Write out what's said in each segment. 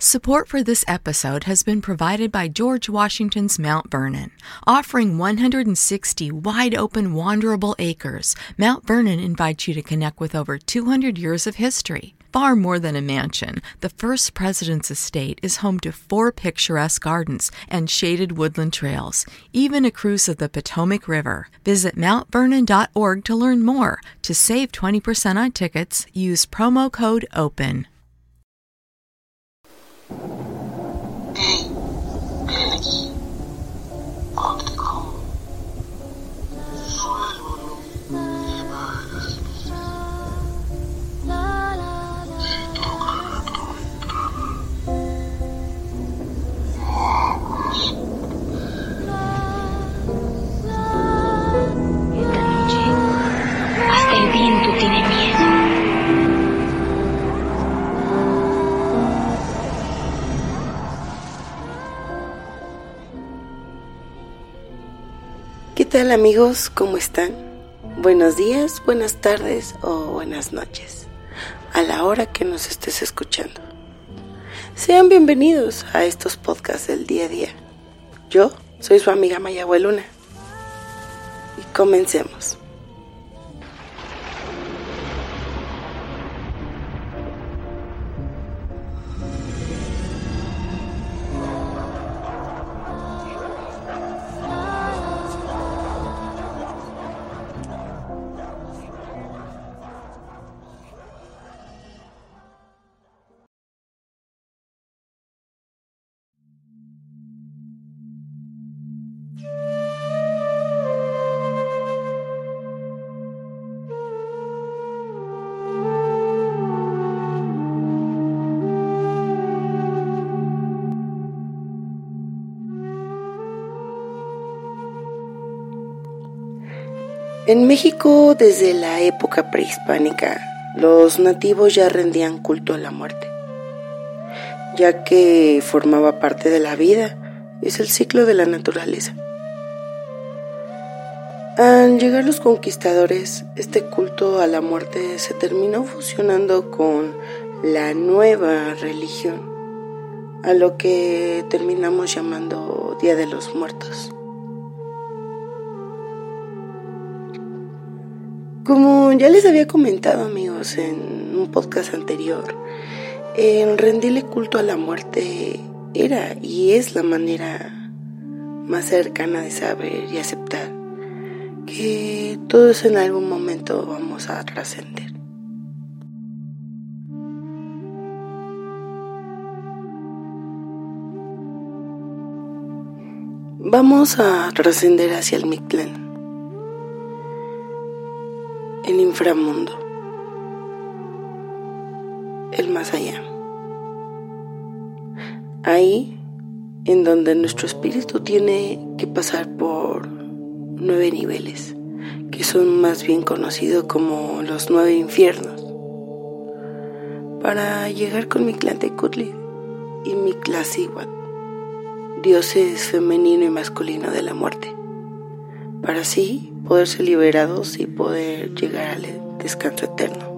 Support for this episode has been provided by George Washington's Mount Vernon. Offering 160 wide open, wanderable acres, Mount Vernon invites you to connect with over 200 years of history. Far more than a mansion, the first president's estate is home to four picturesque gardens and shaded woodland trails, even a cruise of the Potomac River. Visit mountvernon.org to learn more. To save 20% on tickets, use promo code OPEN. Tal amigos? ¿Cómo están? Buenos días, buenas tardes o buenas noches, a la hora que nos estés escuchando. Sean bienvenidos a estos podcasts del día a día. Yo soy su amiga Luna. Y comencemos. En México, desde la época prehispánica, los nativos ya rendían culto a la muerte, ya que formaba parte de la vida, es el ciclo de la naturaleza. Al llegar los conquistadores, este culto a la muerte se terminó fusionando con la nueva religión, a lo que terminamos llamando Día de los Muertos. Como ya les había comentado amigos en un podcast anterior, el rendirle culto a la muerte era y es la manera más cercana de saber y aceptar que todos en algún momento vamos a trascender. Vamos a trascender hacia el Mictlán el inframundo, el más allá. Ahí en donde nuestro espíritu tiene que pasar por nueve niveles, que son más bien conocidos como los nueve infiernos, para llegar con mi Tecutli y mi Cihuat, dioses femenino y masculino de la muerte, para así poder ser liberados y poder llegar al descanso eterno.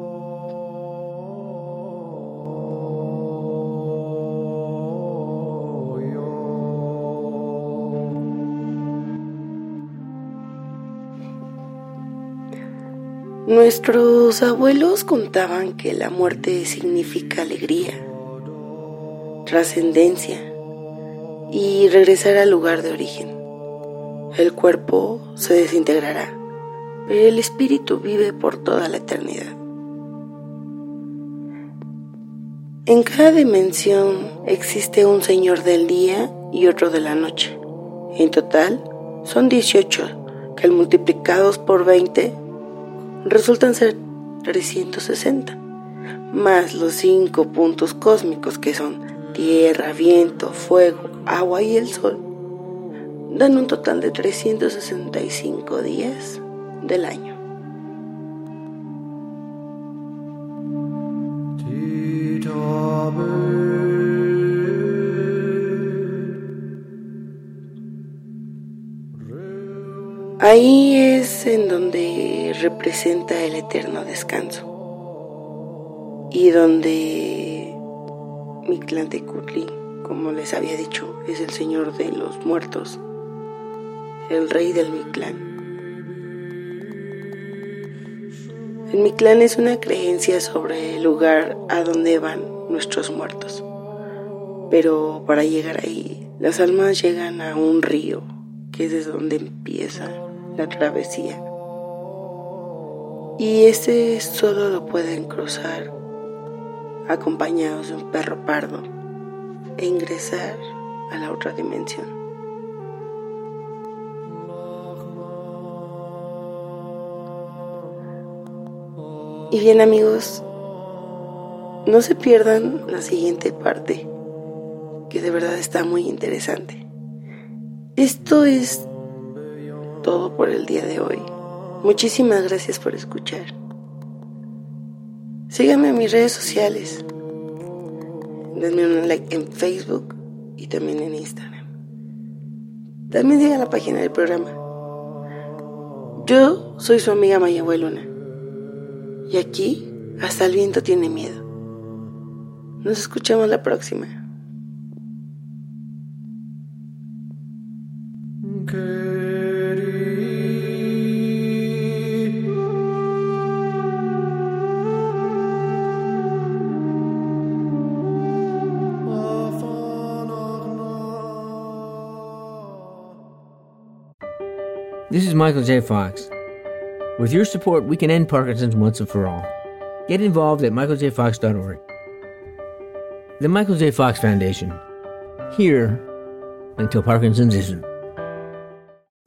Nuestros abuelos contaban que la muerte significa alegría, trascendencia y regresar al lugar de origen. El cuerpo se desintegrará, pero el espíritu vive por toda la eternidad. En cada dimensión existe un Señor del día y otro de la noche. En total son 18 que al multiplicados por 20 resultan ser 360, más los cinco puntos cósmicos que son tierra, viento, fuego, agua y el sol, dan un total de 365 días del año. Ahí es en donde representa el eterno descanso y donde Mictlantecutli, como les había dicho, es el señor de los muertos, el rey del Mictlán. El Mictlán es una creencia sobre el lugar a donde van nuestros muertos, pero para llegar ahí, las almas llegan a un río que es desde donde empieza la travesía. Y ese solo lo pueden cruzar acompañados de un perro pardo e ingresar a la otra dimensión. Y bien amigos, no se pierdan la siguiente parte, que de verdad está muy interesante. Esto es todo por el día de hoy. Muchísimas gracias por escuchar. Síganme en mis redes sociales. Denme un like en Facebook y también en Instagram. También sigan la página del programa. Yo soy su amiga Maya Luna. Y aquí hasta el viento tiene miedo. Nos escuchamos la próxima. This is Michael J. Fox. With your support, we can end Parkinson's once and for all. Get involved at michaeljfox.org. The Michael J. Fox Foundation. Here until Parkinson's isn't.